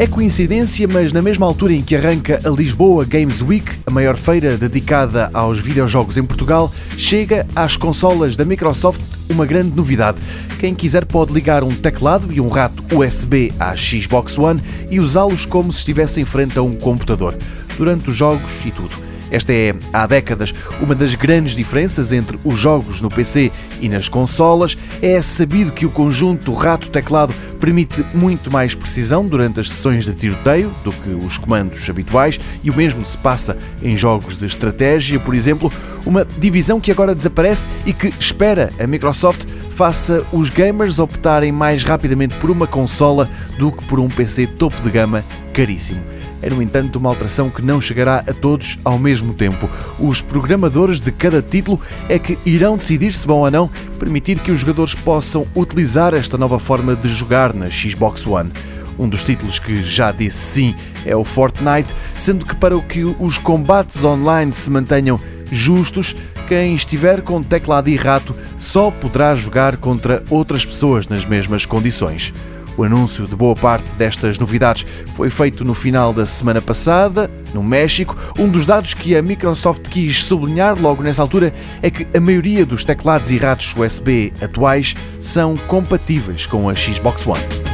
É coincidência, mas na mesma altura em que arranca a Lisboa Games Week, a maior feira dedicada aos videojogos em Portugal, chega às consolas da Microsoft uma grande novidade. Quem quiser pode ligar um teclado e um rato USB à Xbox One e usá-los como se estivesse em frente a um computador, durante os jogos e tudo. Esta é, há décadas, uma das grandes diferenças entre os jogos no PC e nas consolas. É sabido que o conjunto rato-teclado permite muito mais precisão durante as sessões de tiroteio do que os comandos habituais, e o mesmo se passa em jogos de estratégia, por exemplo, uma divisão que agora desaparece e que espera a Microsoft faça os gamers optarem mais rapidamente por uma consola do que por um PC topo de gama caríssimo. É, no entanto, uma alteração que não chegará a todos ao mesmo tempo. Os programadores de cada título é que irão decidir se vão ou não permitir que os jogadores possam utilizar esta nova forma de jogar na Xbox One. Um dos títulos que já disse sim é o Fortnite, sendo que para que os combates online se mantenham justos, quem estiver com teclado e rato só poderá jogar contra outras pessoas nas mesmas condições. O anúncio de boa parte destas novidades foi feito no final da semana passada, no México. Um dos dados que a Microsoft quis sublinhar logo nessa altura é que a maioria dos teclados e ratos USB atuais são compatíveis com a Xbox One.